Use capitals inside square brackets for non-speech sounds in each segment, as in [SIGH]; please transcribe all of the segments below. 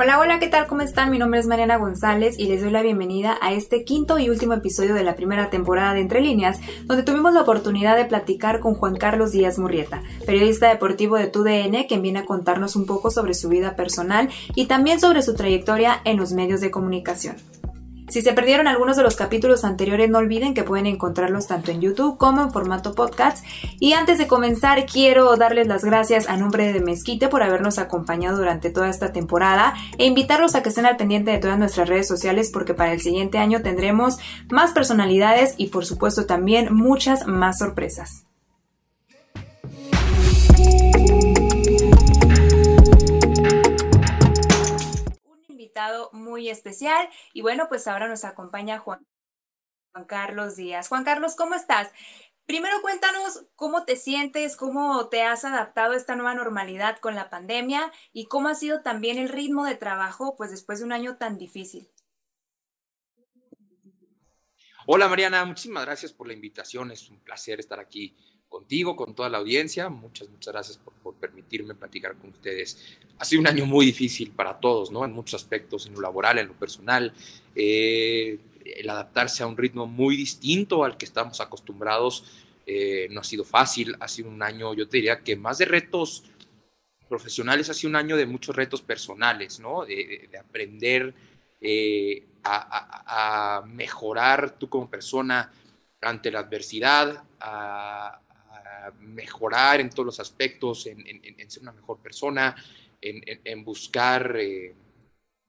Hola, hola, ¿qué tal? ¿Cómo están? Mi nombre es Mariana González y les doy la bienvenida a este quinto y último episodio de la primera temporada de Entre Líneas, donde tuvimos la oportunidad de platicar con Juan Carlos Díaz Murrieta, periodista deportivo de TUDN, quien viene a contarnos un poco sobre su vida personal y también sobre su trayectoria en los medios de comunicación. Si se perdieron algunos de los capítulos anteriores, no olviden que pueden encontrarlos tanto en YouTube como en formato podcast. Y antes de comenzar, quiero darles las gracias a nombre de Mezquite por habernos acompañado durante toda esta temporada e invitarlos a que estén al pendiente de todas nuestras redes sociales porque para el siguiente año tendremos más personalidades y por supuesto también muchas más sorpresas. Especial. Y bueno, pues ahora nos acompaña Juan, Juan Carlos Díaz. Juan Carlos, ¿cómo estás? Primero cuéntanos cómo te sientes, cómo te has adaptado a esta nueva normalidad con la pandemia y cómo ha sido también el ritmo de trabajo pues después de un año tan difícil. Hola Mariana, muchísimas gracias por la invitación, es un placer estar aquí contigo, con toda la audiencia. Muchas, muchas gracias por, permitirme platicar con ustedes. Ha sido un año muy difícil para todos, ¿no? En muchos aspectos, en lo laboral, en lo personal. Eh, el adaptarse a un ritmo muy distinto al que estamos acostumbrados eh, no ha sido fácil. Ha sido un año, yo te diría que más de retos profesionales, ha sido un año de muchos retos personales, ¿no? De, aprender eh, a, a mejorar tú como persona ante la adversidad, a, mejorar en todos los aspectos, en, ser una mejor persona, en, buscar eh,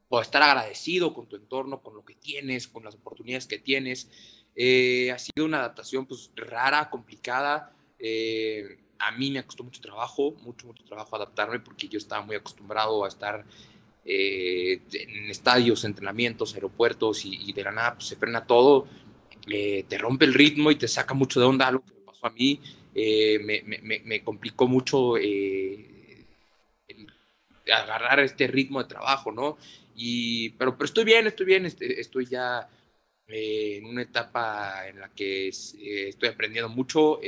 o estar agradecido con tu entorno, con lo que tienes, con las oportunidades que tienes. Eh, ha sido una adaptación pues, rara, complicada. Eh, a mí me costó mucho trabajo, mucho, mucho trabajo adaptarme porque yo estaba muy acostumbrado a estar en estadios, entrenamientos, aeropuertos y, de la nada pues, se frena todo, te rompe el ritmo y te saca mucho de onda algo que me pasó a mí. Eh, me, complicó mucho eh, agarrar este ritmo de trabajo, ¿no? Y, pero, pero estoy bien, estoy bien, este, estoy ya eh, en una etapa en la que estoy aprendiendo mucho,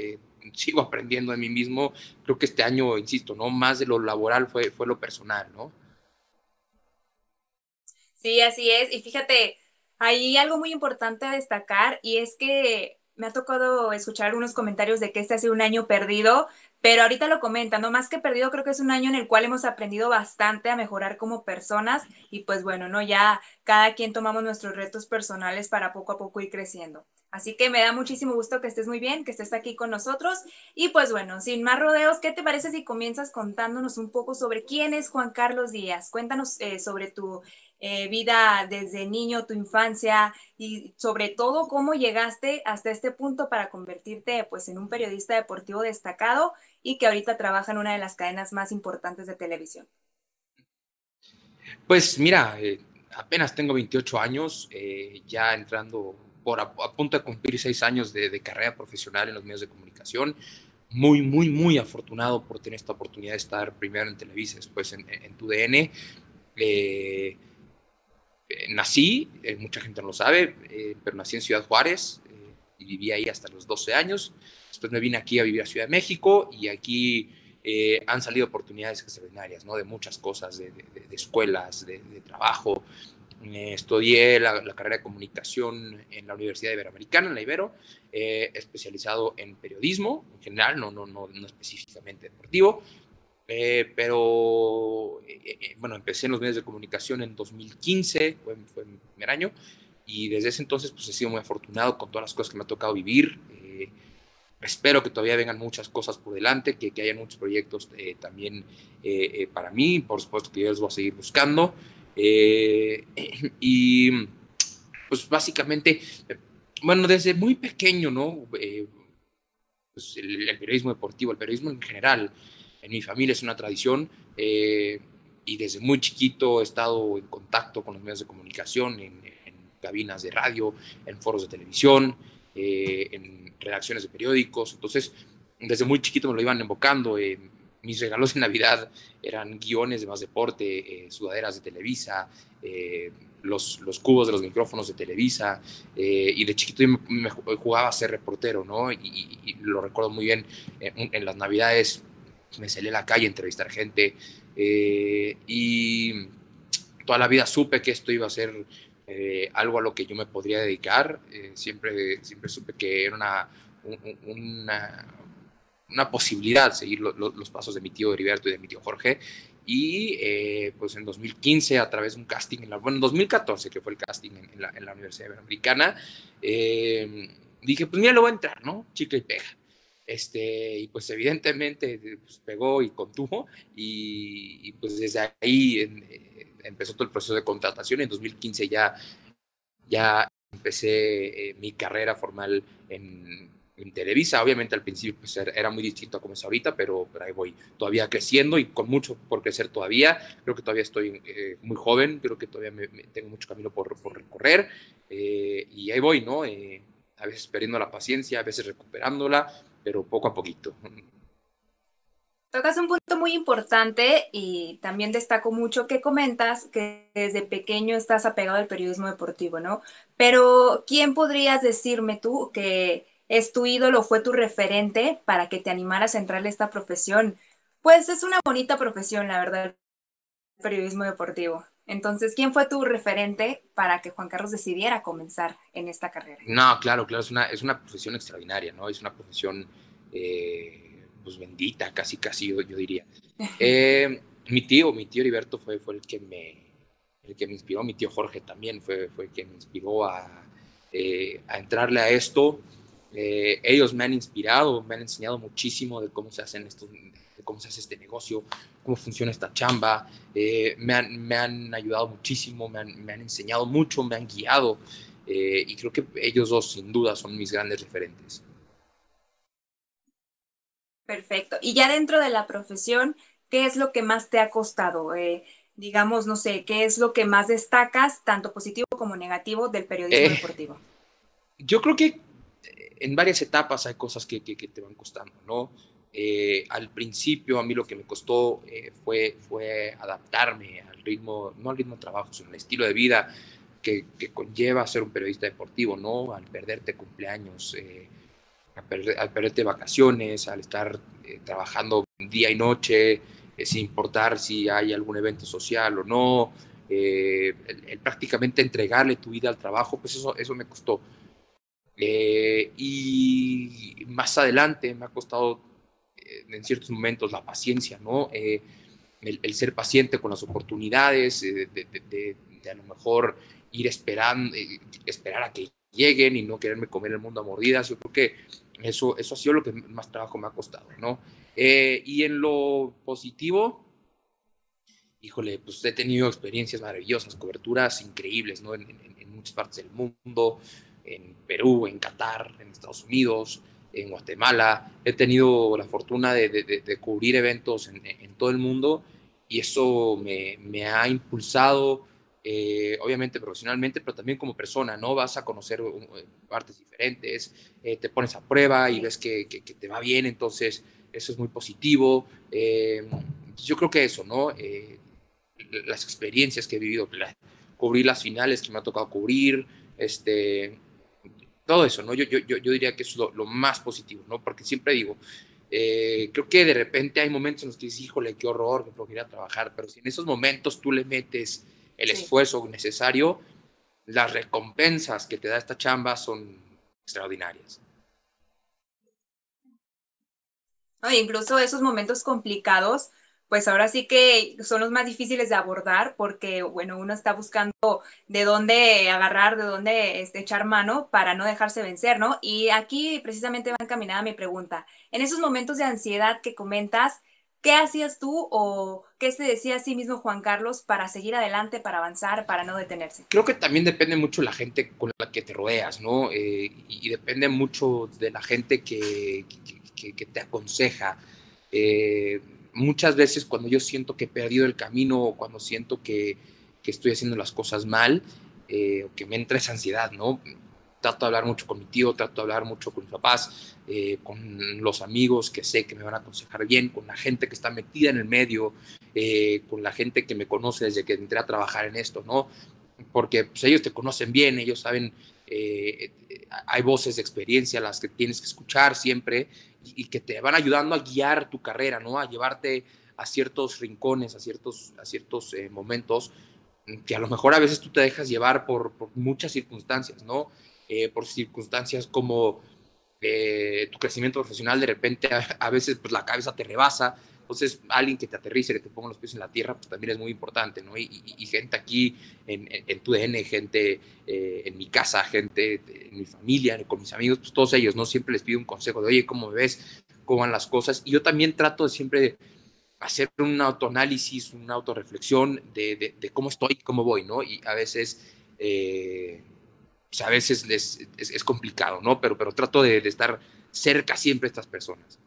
sigo aprendiendo de mí mismo. Creo que este año, insisto, ¿no? Más de lo laboral fue, fue lo personal, ¿no? Sí, así es. Y fíjate, hay algo muy importante a destacar y es que me ha tocado escuchar algunos comentarios de que este ha sido un año perdido, pero ahorita lo comentan, no más que perdido, creo que es un año en el cual hemos aprendido bastante a mejorar como personas y pues bueno, ¿no? Ya cada quien tomamos nuestros retos personales para poco a poco ir creciendo. Así que me da muchísimo gusto que estés muy bien, que estés aquí con nosotros. Y pues bueno, sin más rodeos, ¿qué te parece si comienzas contándonos un poco sobre quién es Juan Carlos Díaz? Cuéntanos eh, sobre tu eh, vida desde niño, tu infancia y sobre todo cómo llegaste hasta este punto para convertirte pues en un periodista deportivo destacado y que ahorita trabaja en una de las cadenas más importantes de televisión. Pues mira, eh, apenas tengo 28 años, ya entrando por a, punto de cumplir seis años de, carrera profesional en los medios de comunicación. Muy, muy, muy afortunado por tener esta oportunidad de estar primero en Televisa, después en, en, tu DN. Eh, nací, eh, mucha gente no lo sabe, eh, pero nací en Ciudad Juárez eh, y viví ahí hasta los 12 años. Después me vine aquí a vivir a Ciudad de México y aquí han salido oportunidades extraordinarias, ¿no? De muchas cosas, de, escuelas, de, trabajo. Estudié la, carrera de comunicación en la Universidad Iberoamericana, en la Ibero, especializado en periodismo en general, no, no, no, no específicamente deportivo. Eh, pero, eh, eh, bueno, empecé en los medios de comunicación en 2015, fue, fue, mi primer año, y desde ese entonces pues he sido muy afortunado con todas las cosas que me ha tocado vivir. espero que todavía vengan muchas cosas por delante, que, que haya muchos proyectos también para mí, por supuesto que yo los voy a seguir buscando. [CLEARS THROAT] y pues básicamente, bueno, desde muy pequeño, ¿no? Pues el, periodismo deportivo, el periodismo en general, en mi familia es una tradición eh, y desde muy chiquito he estado en contacto con los medios de comunicación, en, cabinas de radio, en foros de televisión, eh, en redacciones de periódicos. Entonces, desde muy chiquito me lo iban invocando. Eh, mis regalos en Navidad eran guiones de más deporte, sudaderas de Televisa, los, los, cubos de los micrófonos de Televisa, y de chiquito yo me, jugaba a ser reportero, ¿no? Y, lo recuerdo muy bien, en las Navidades me salí a la calle a entrevistar gente eh, y toda la vida supe que esto iba a ser eh, algo a lo que yo me podría dedicar. Eh, siempre, siempre supe que era una, una posibilidad seguir los pasos de mi tío Heriberto y de mi tío Jorge. Y eh, pues en 2015, a través de un casting, en la, bueno, en 2014, que fue el casting en, la, en la, Universidad Iberoamericana, dije, pues mira, lo voy a entrar, ¿no? Chicle y pega. Este, y pues evidentemente pues, pegó y contuvo y, pues desde ahí eh, empezó todo el proceso de contratación. En 2015 ya, ya empecé eh, mi carrera formal en, en, Televisa. Obviamente al principio pues, era muy distinto a como es ahorita, pero, ahí voy todavía creciendo y con mucho por crecer todavía. Creo que todavía estoy eh, muy joven, creo que todavía me, tengo mucho camino por, por recorrer y ahí voy, ¿no? a veces perdiendo la paciencia, a veces recuperándola pero poco a poquito. Tocas un punto muy importante y también destaco mucho que comentas que desde pequeño estás apegado al periodismo deportivo, ¿no? Pero ¿quién podrías decirme tú que es tu ídolo, fue tu referente para que te animaras a entrar a esta profesión? Pues es una bonita profesión, la verdad, el periodismo deportivo. Entonces, ¿quién fue tu referente para que Juan Carlos decidiera comenzar en esta carrera? No, claro, claro, es una, es una profesión extraordinaria, ¿no? Es una profesión, eh, pues bendita, casi, casi, yo, diría. [LAUGHS] Eh, mi tío, mi tío Heriberto fue, fue el, que me, el que me inspiró, mi tío Jorge también fue, fue el que me inspiró a, eh, a entrarle a esto. Ellos me han inspirado, me han enseñado muchísimo de cómo se hacen estos, cómo se hace este negocio, cómo funciona esta chamba. Eh, me, han, me, han, ayudado muchísimo, me han, me han, enseñado mucho, me han guiado eh, y creo que ellos dos sin duda son mis grandes referentes. Perfecto. Y ya dentro de la profesión, ¿qué es lo que más te ha costado? Eh, digamos, no sé, ¿qué es lo que más destacas, tanto positivo como negativo, del periodismo deportivo? Yo creo que en varias etapas hay cosas que, que, que te van costando, ¿no? Eh, al principio a mí lo que me costó eh, fue, adaptarme al ritmo, no al ritmo de trabajo, sino al estilo de vida que, conlleva ser un periodista deportivo, ¿no? Al perderte cumpleaños, eh, al, perderte vacaciones, al estar trabajando día y noche, sin importar si hay algún evento social o no, el, prácticamente entregarle tu vida al trabajo, pues eso, eso me costó. Y más adelante me ha costado eh, en ciertos momentos la paciencia, ¿no? Eh, el, ser paciente con las oportunidades, eh, de, a lo mejor ir esperando, esperar a que lleguen y no quererme comer el mundo a mordidas. Yo creo que eso, eso ha sido lo que más trabajo me ha costado, ¿no? y en lo positivo, híjole, pues he tenido experiencias maravillosas, coberturas increíbles, ¿no? En, en muchas partes del mundo, en Perú, en Qatar, en Estados Unidos, en Guatemala, he tenido la fortuna de, cubrir eventos en, todo el mundo y eso me, ha impulsado, eh, obviamente profesionalmente, pero también como persona, ¿no? Vas a conocer uh, partes diferentes, eh, te pones a prueba y ves que, te va bien, entonces eso es muy positivo. Eh, yo creo que eso, ¿no? las experiencias que he vivido, cubrir las finales que me ha tocado cubrir, este, todo eso, ¿no? Yo, yo, yo diría que es lo, más positivo, ¿no? Porque siempre digo, eh, creo que de repente hay momentos en los que dices, híjole, qué horror, que flojera trabajar, pero si en esos momentos tú le metes el esfuerzo necesario, las recompensas que te da esta chamba son extraordinarias. incluso esos momentos complicados pues ahora sí que son los más difíciles de abordar porque, bueno, uno está buscando de dónde agarrar, de dónde este, echar mano para no dejarse vencer, ¿no? Y aquí precisamente va encaminada mi pregunta. En esos momentos de ansiedad que comentas, ¿qué hacías tú o qué se decía a sí mismo Juan Carlos para seguir adelante, para avanzar, para no detenerse? Creo que también depende mucho la gente con la que te rodeas, ¿no? Eh, y, depende mucho de la gente que, te aconseja. Eh, muchas veces cuando yo siento que he perdido el camino o cuando siento que, que estoy haciendo las cosas mal, eh, que me entra esa ansiedad, ¿no? Trato de hablar mucho con mi tío, trato de hablar mucho con mis papás, eh, con los amigos que sé que me van a aconsejar bien, con la gente que está metida en el medio, eh, con la gente que me conoce desde que entré a trabajar en esto, ¿no? Porque pues, ellos te conocen bien, ellos saben, hay voces de experiencia las que tienes que escuchar siempre y, que te van ayudando a guiar tu carrera, ¿no? A llevarte a ciertos rincones, a ciertos, a ciertos eh, momentos que a lo mejor a veces tú te dejas llevar por, muchas circunstancias, ¿no? Eh, por circunstancias como eh, tu crecimiento profesional, de repente a, veces pues la cabeza te rebasa, entonces alguien que te aterrice, que te ponga los pies en la tierra, pues también es muy importante, ¿no? Y, gente aquí en, tu DN, gente eh, en mi casa, gente en mi familia, con mis amigos, pues todos ellos, ¿no? Siempre les pido un consejo de, oye, ¿cómo me ves? ¿Cómo van las cosas? Y yo también trato de siempre hacer un autoanálisis, una autorreflexión de, de, cómo estoy, cómo voy, ¿no? Y a veces, eh, pues a veces es, es, complicado, ¿no? Pero, pero trato de, de estar cerca siempre de estas personas.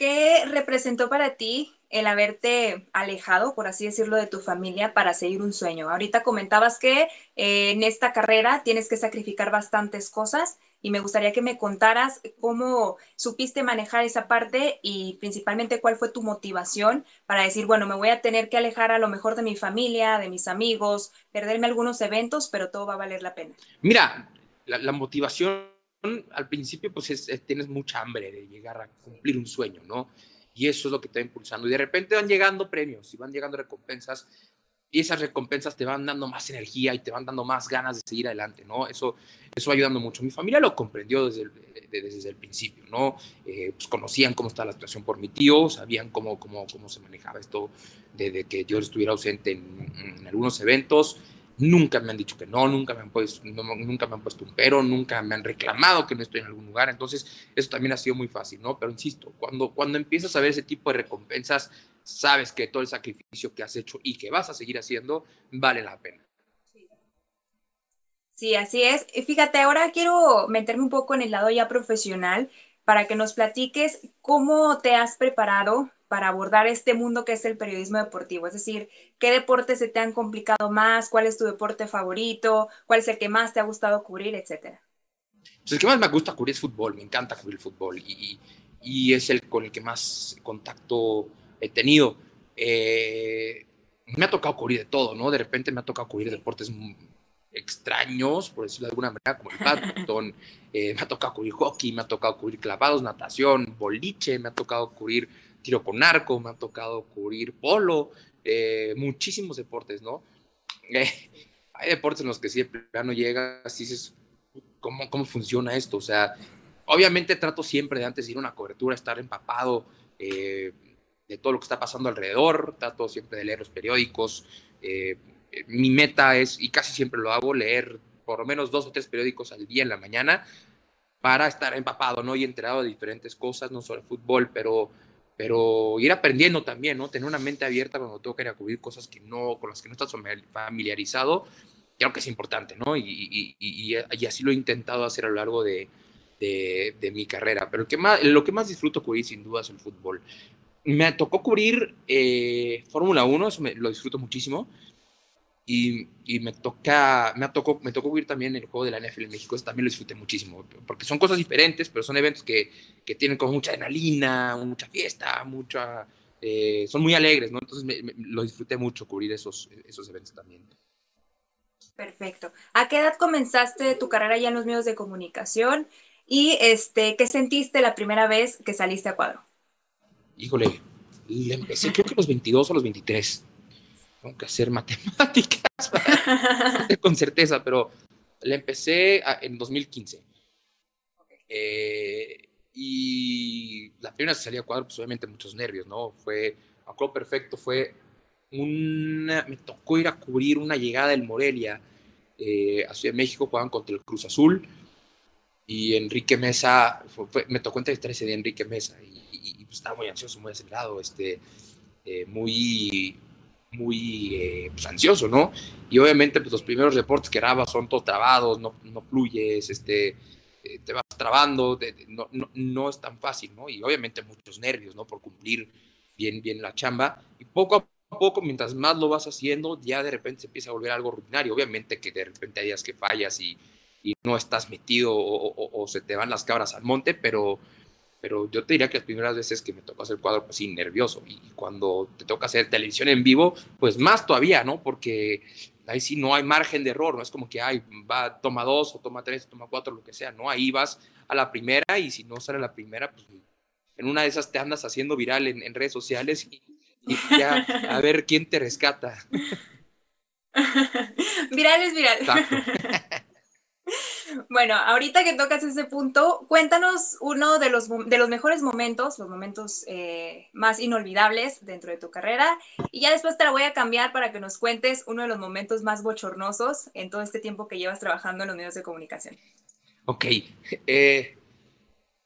¿Qué representó para ti el haberte alejado, por así decirlo, de tu familia para seguir un sueño? Ahorita comentabas que eh, en esta carrera tienes que sacrificar bastantes cosas y me gustaría que me contaras cómo supiste manejar esa parte y principalmente cuál fue tu motivación para decir, bueno, me voy a tener que alejar a lo mejor de mi familia, de mis amigos, perderme algunos eventos, pero todo va a valer la pena. Mira, la, motivación al principio pues tienes mucha hambre de llegar a cumplir un sueño, ¿no? Y eso es lo que te va impulsando. Y de repente van llegando premios y van llegando recompensas y esas recompensas te van dando más energía y te van dando más ganas de seguir adelante, ¿no? Eso, eso ayudando mucho. Mi familia lo comprendió desde el, desde el principio, ¿no? Eh, pues conocían cómo estaba la situación por mi tío, sabían cómo, cómo, cómo se manejaba esto desde que yo estuviera ausente en, en algunos eventos nunca me han dicho que no, nunca me han puesto, nunca me han puesto un pero, nunca me han reclamado que no estoy en algún lugar, entonces eso también ha sido muy fácil, ¿no? Pero insisto, cuando, cuando empiezas a ver ese tipo de recompensas, sabes que todo el sacrificio que has hecho y que vas a seguir haciendo vale la pena. Sí, así es. Fíjate, ahora quiero meterme un poco en el lado ya profesional para que nos platiques cómo te has preparado para abordar este mundo que es el periodismo deportivo? Es decir, ¿qué deportes se te han complicado más? ¿Cuál es tu deporte favorito? ¿Cuál es el que más te ha gustado cubrir, etcétera? Pues el que más me gusta cubrir es fútbol, me encanta cubrir el fútbol y, y es el con el que más contacto he tenido. Eh, me ha tocado cubrir de todo, ¿no? De repente me ha tocado cubrir deportes extraños, por decirlo de alguna manera, como el badminton, [LAUGHS] eh, me ha tocado cubrir hockey, me ha tocado cubrir clavados, natación, boliche, me ha tocado cubrir tiro con arco, me ha tocado cubrir polo, eh, muchísimos deportes, ¿no? [LAUGHS] Eh, hay deportes en los que siempre no llegas y dices, ¿cómo, ¿cómo funciona esto? O sea, obviamente trato siempre de antes ir a una cobertura, estar empapado eh, de todo lo que está pasando alrededor, trato siempre de leer los periódicos. mi meta es, y casi siempre lo hago, leer por lo menos dos o tres periódicos al día en la mañana para estar empapado, ¿no? Y enterado de diferentes cosas, no solo el fútbol, pero pero ir aprendiendo también, ¿no? Tener una mente abierta cuando que ir a cubrir cosas que no, con las que no estás familiarizado, creo que es importante, ¿no? Y, y, y, así lo he intentado hacer a lo largo de, de, mi carrera. Pero que más, lo que más disfruto cubrir sin duda es el fútbol. Me tocó cubrir eh, Fórmula 1, eso me, lo disfruto muchísimo. Y, me toca, me tocó, me tocó vivir también el juego de la NFL en México, eso también lo disfruté muchísimo, porque son cosas diferentes, pero son eventos que, que tienen como mucha adrenalina, mucha fiesta, mucha, eh, son muy alegres, ¿no? Entonces me, lo disfruté mucho cubrir esos, esos eventos también. Perfecto. ¿A qué edad comenzaste tu carrera ya en los medios de comunicación? Y este, ¿qué sentiste la primera vez que saliste a cuadro? Híjole, le empecé creo que a los 22 o los 23 tengo que hacer [LAUGHS] matemáticas [LAUGHS] con certeza, pero la empecé en 2015. Eh, y la primera salí a cuadro, pues obviamente muchos nervios, ¿no? Fue, acuerdo perfecto, fue una, me tocó ir a cubrir una llegada del Morelia eh, a Ciudad de México, jugaban contra el Cruz Azul, y Enrique Mesa, me tocó entrevistar ese día Enrique Mesa, y, pues, estaba muy ansioso, muy acelerado, este, eh, muy, muy eh, pues, ansioso, ¿no? Y obviamente pues, los primeros reportes que grabas son todos trabados, no, no fluyes, este, eh, te vas trabando, no, no, no, es tan fácil, ¿no? Y obviamente muchos nervios, ¿no? Por cumplir bien, bien la chamba. Y poco a poco, mientras más lo vas haciendo, ya de repente se empieza a volver algo rutinario. Obviamente que de repente hay días que fallas y, y no estás metido o, o, se te van las cabras al monte, pero pero yo te diría que las primeras veces que me tocó hacer cuadro, pues sí, nervioso. Y cuando te toca hacer televisión en vivo, pues más todavía, ¿no? Porque ahí sí no hay margen de error, no es como que, ay, va, toma dos, o toma tres, o toma cuatro, lo que sea, ¿no? Ahí vas a la primera y si no sale la primera, pues en una de esas te andas haciendo viral en, redes sociales y, Y ya, a ver quién te rescata. [LAUGHS] virales, virales. [LAUGHS] Bueno, ahorita que tocas ese punto, cuéntanos uno de los, de los mejores momentos, los momentos eh, más inolvidables dentro de tu carrera, y ya después te la voy a cambiar para que nos cuentes uno de los momentos más bochornosos en todo este tiempo que llevas trabajando en los medios de comunicación. Ok. Eh,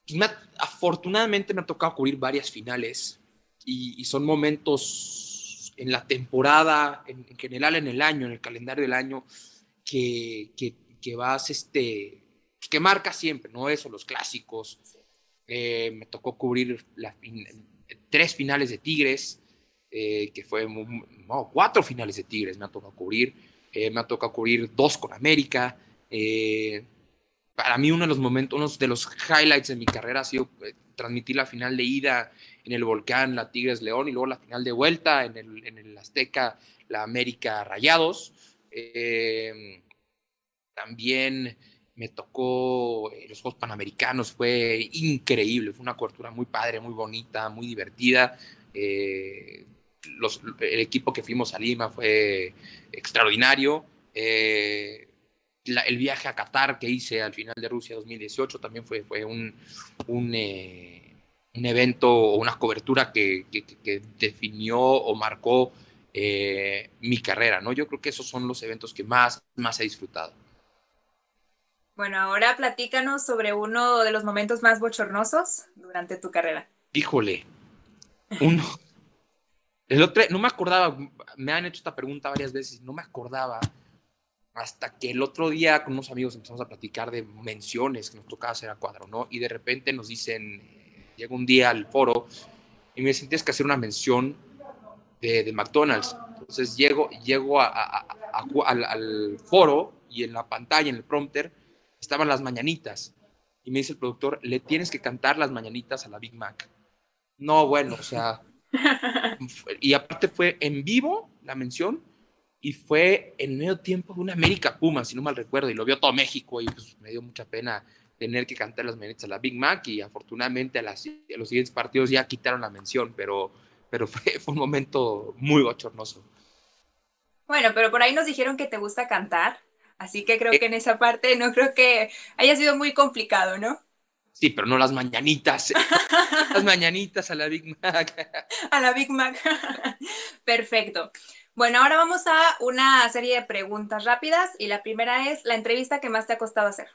pues afortunadamente me ha tocado cubrir varias finales y, son momentos en la temporada, en, general en el año, en el calendario del año, que, que, vas, este, que marca siempre, ¿no? Eso, los clásicos. Eh, me tocó cubrir tres finales de Tigres, eh, que fue, no, cuatro finales de Tigres me ha tocado cubrir. Eh, me ha tocado cubrir dos con América. para mí uno de los momentos, uno de los highlights de mi carrera ha sido transmitir la final de ida en el Volcán, la Tigres León, y luego la final de vuelta en el, en el Azteca, la América Rayados. Eh, también me tocó eh, los Juegos Panamericanos, fue increíble, fue una cobertura muy padre, muy bonita, muy divertida. Eh, el equipo que fuimos a Lima fue extraordinario. el viaje a Qatar que hice al final de Rusia 2018 también fue, fue un, un un evento o una cobertura que, definió o marcó eh, mi carrera, ¿no? Yo creo que esos son los eventos que más, más he disfrutado. Bueno, ahora platícanos sobre uno de los momentos más bochornosos durante tu carrera. Híjole, uno. El otro, no me acordaba, me han hecho esta pregunta varias veces, no me acordaba hasta que el otro día con unos amigos empezamos a platicar de menciones que nos tocaba hacer a cuadro, ¿no? Y de repente nos dicen, llego un día al foro y me dicen, tienes que hacer una mención de, McDonald's. Entonces llego, llego al, foro y en la pantalla, en el prompter, estaban las mañanitas. Y me dice el productor, le tienes que cantar las mañanitas a la Big Mac. No, bueno, o sea... [LAUGHS] y aparte fue en vivo la mención y fue en medio tiempo de una América Puma, si no mal recuerdo, y lo vio todo México y pues me dio mucha pena tener que cantar las mañanitas a la Big Mac y afortunadamente a, los siguientes partidos ya quitaron la mención, pero, pero fue, un momento muy bochornoso. Bueno, pero por ahí nos dijeron que te gusta cantar, así que creo eh. que en esa parte no creo que haya sido muy complicado, ¿no? Sí, pero no las mañanitas. las mañanitas a la Big Mac. [LAUGHS] a la Big Mac. [LAUGHS] Perfecto. Bueno, ahora vamos a una serie de preguntas rápidas y la primera es la entrevista que más te ha costado hacer.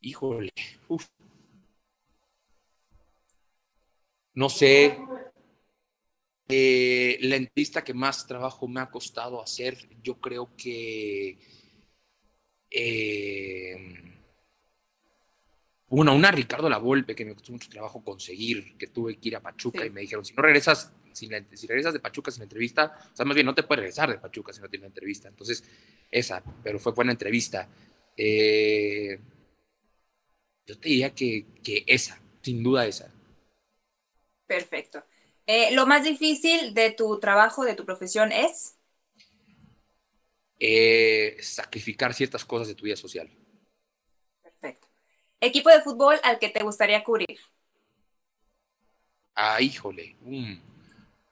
Híjole, No sé, eh, la entrevista que más trabajo me ha costado hacer, yo creo que eh, una, una Ricardo La Volpe que me costó mucho trabajo conseguir, que tuve que ir a Pachuca y me dijeron, si no regresas, si regresas de Pachuca sin entrevista, o sea, más bien no te puedes regresar de Pachuca si no tienes entrevista. Entonces, esa, pero fue buena entrevista. Eh, yo te diría que, esa, sin duda esa. Perfecto. Eh, ¿Lo más difícil de tu trabajo, de tu profesión es? Eh, sacrificar ciertas cosas de tu vida social. Perfecto. ¿Equipo de fútbol al que te gustaría cubrir? Ah, híjole. Mm,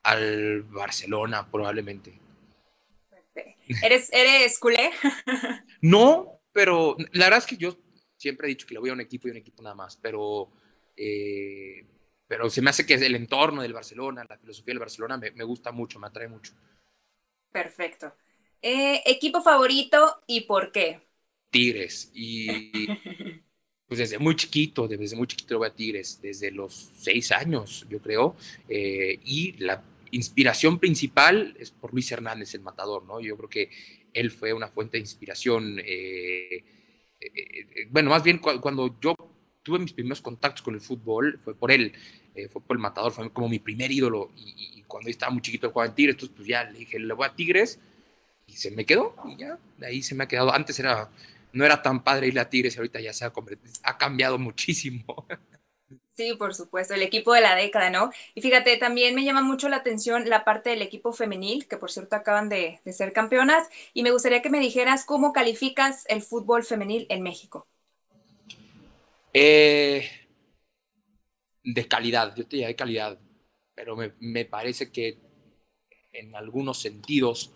al Barcelona, probablemente. ¿Eres, ¿Eres culé? [LAUGHS] no, pero la verdad es que yo siempre he dicho que le voy a un equipo y un equipo nada más, pero, eh, pero se me hace que el entorno del Barcelona, la filosofía del Barcelona me, gusta mucho, me atrae mucho. Perfecto. Eh, ¿Equipo favorito y por qué? Tigres. Y [LAUGHS] pues desde muy chiquito, desde muy chiquito voy a Tigres, desde los seis años, yo creo. Eh, y la inspiración principal es por Luis Hernández, el matador, ¿no? Yo creo que él fue una fuente de inspiración. Eh, bueno, más bien cuando yo tuve mis primeros contactos con el fútbol, fue por él, eh, fue por el matador, fue como mi primer ídolo. Y, cuando estaba muy chiquito jugaba en Tigres, entonces pues ya le dije, le voy a Tigres, y se me quedó, y ya, de ahí se me ha quedado. Antes era, no era tan padre ir a Tigres, y ahorita ya se ha, ha cambiado muchísimo. Sí, por supuesto, el equipo de la década, ¿no? Y fíjate, también me llama mucho la atención la parte del equipo femenil, que por cierto acaban de, ser campeonas, y me gustaría que me dijeras cómo calificas el fútbol femenil en México. Eh, de calidad, yo te diría de calidad. pero me, parece que en algunos sentidos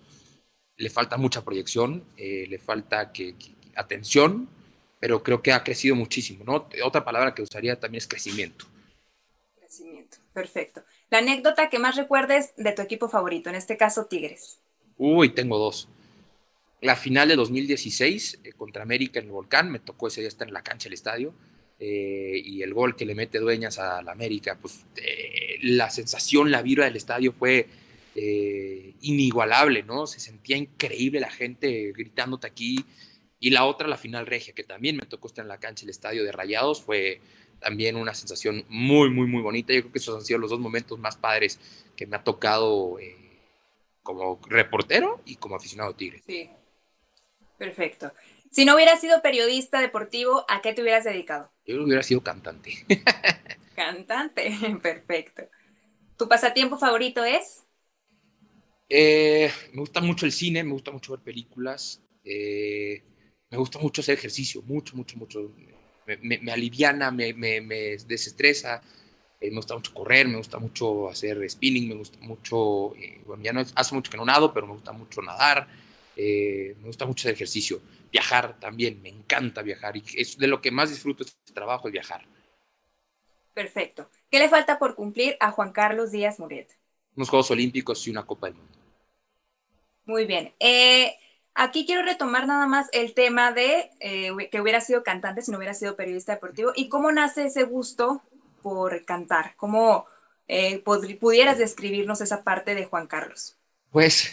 le falta mucha proyección, eh, le falta que, atención, pero creo que ha crecido muchísimo, ¿no? Otra palabra que usaría también es crecimiento. Crecimiento, perfecto. La anécdota que más recuerdes de tu equipo favorito, en este caso Tigres. Uy, tengo dos. La final de 2016 eh, contra América en el Volcán, me tocó ese día estar en la cancha del estadio. Eh, y el gol que le mete Dueñas a la América, pues eh, la sensación, la vibra del estadio fue inigualable, ¿no? Se sentía increíble la gente gritándote aquí. Y la otra, la final regia, que también me tocó estar en la cancha del estadio de Rayados, fue también una sensación muy, muy, muy bonita. Yo creo que esos han sido los dos momentos más padres que me ha tocado como reportero y como aficionado a Tigres. Sí, perfecto. Si no hubieras sido periodista deportivo, ¿a qué te hubieras dedicado? Yo hubiera sido cantante. [LAUGHS] cantante, [LAUGHS] perfecto. ¿Tu pasatiempo favorito es? Eh, me gusta mucho el cine, me gusta mucho ver películas, eh, me gusta mucho hacer ejercicio, mucho, mucho, mucho. Me, aliviana, me, desestresa, eh, me gusta mucho correr, me gusta mucho hacer spinning, me gusta mucho, bueno, ya no hace mucho que no nado, pero me gusta mucho nadar, me gusta mucho hacer ejercicio viajar también, me encanta viajar y es de lo que más disfruto este trabajo, es viajar. Perfecto. ¿Qué le falta por cumplir a Juan Carlos Díaz Murieta? Unos Juegos Olímpicos y una Copa del Mundo. Muy bien. Eh, aquí quiero retomar nada más el tema de eh, que hubiera sido cantante si no hubiera sido periodista deportivo y cómo nace ese gusto por cantar. ¿Cómo eh, pudieras describirnos esa parte de Juan Carlos? Pues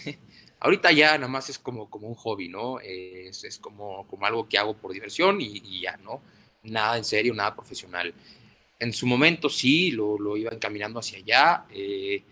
Ahorita ya nada más es como, como un hobby, ¿no? Es, es como, como algo que hago por diversión y, ya, ¿no? Nada en serio, nada profesional. En su momento sí, lo, lo iba encaminando hacia allá. Eh,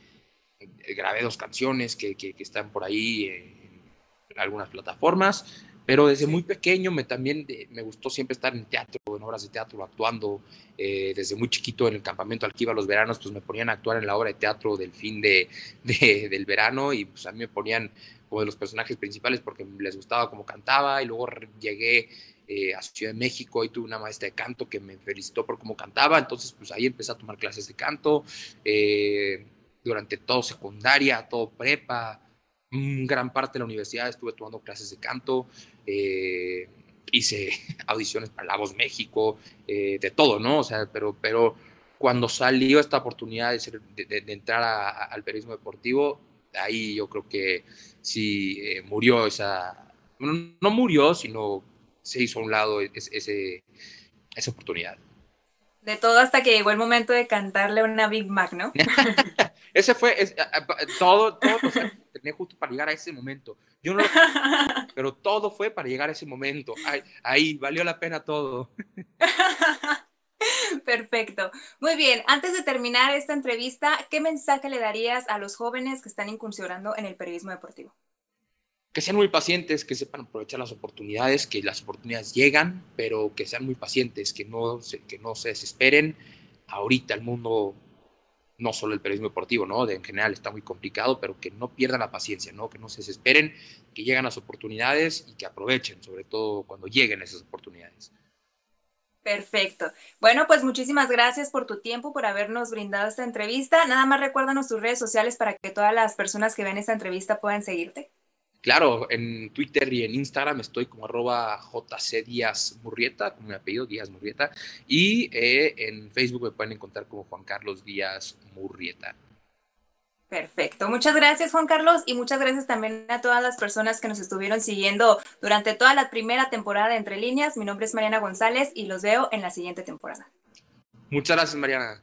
grabé dos canciones que, que, están por ahí en algunas plataformas, pero desde muy pequeño me también me gustó siempre estar en teatro, en obras de teatro, actuando. Eh, desde muy chiquito en el campamento al que iba los veranos, pues me ponían a actuar en la obra de teatro del fin de, de, del verano y pues a mí me ponían como de los personajes principales porque les gustaba cómo cantaba y luego llegué eh, a Ciudad de México y tuve una maestra de canto que me felicitó por cómo cantaba, entonces pues ahí empecé a tomar clases de canto eh, durante todo secundaria, todo prepa, gran parte de la universidad estuve tomando clases de canto, eh, hice [LAUGHS] audiciones para La Voz México, de todo, ¿no? O sea, pero, pero cuando salió esta oportunidad de, de, entrar al periodismo deportivo, ahí yo creo que sí eh, murió esa, no, murió, sino se hizo a un lado ese, esa oportunidad. De todo hasta que llegó el momento de cantarle una Big Mac, ¿no? [LAUGHS] ese fue, todo, todo justo para llegar a ese momento. Yo no [LAUGHS] pero todo fue para llegar a ese momento. ahí valió la pena todo. [LAUGHS] Perfecto. Muy bien, antes de terminar esta entrevista, ¿qué mensaje le darías a los jóvenes que están incursionando en el periodismo deportivo? Que sean muy pacientes, que sepan aprovechar las oportunidades, que las oportunidades llegan, pero que sean muy pacientes, que no se, que no se desesperen. Ahorita el mundo, no solo el periodismo deportivo, ¿no? De, en general está muy complicado, pero que no pierdan la paciencia, ¿no? Que no se desesperen, que lleguen las oportunidades y que aprovechen, sobre todo cuando lleguen esas oportunidades. Perfecto. Bueno, pues muchísimas gracias por tu tiempo, por habernos brindado esta entrevista. Nada más recuérdanos tus redes sociales para que todas las personas que vean esta entrevista puedan seguirte. Claro, en Twitter y en Instagram estoy como arroba JC Díaz Murrieta, como mi apellido Díaz Murrieta, y eh, en Facebook me pueden encontrar como Juan Carlos Díaz Murrieta. Perfecto. Muchas gracias, Juan Carlos, y muchas gracias también a todas las personas que nos estuvieron siguiendo durante toda la primera temporada de Entre Líneas. Mi nombre es Mariana González y los veo en la siguiente temporada. Muchas gracias, Mariana.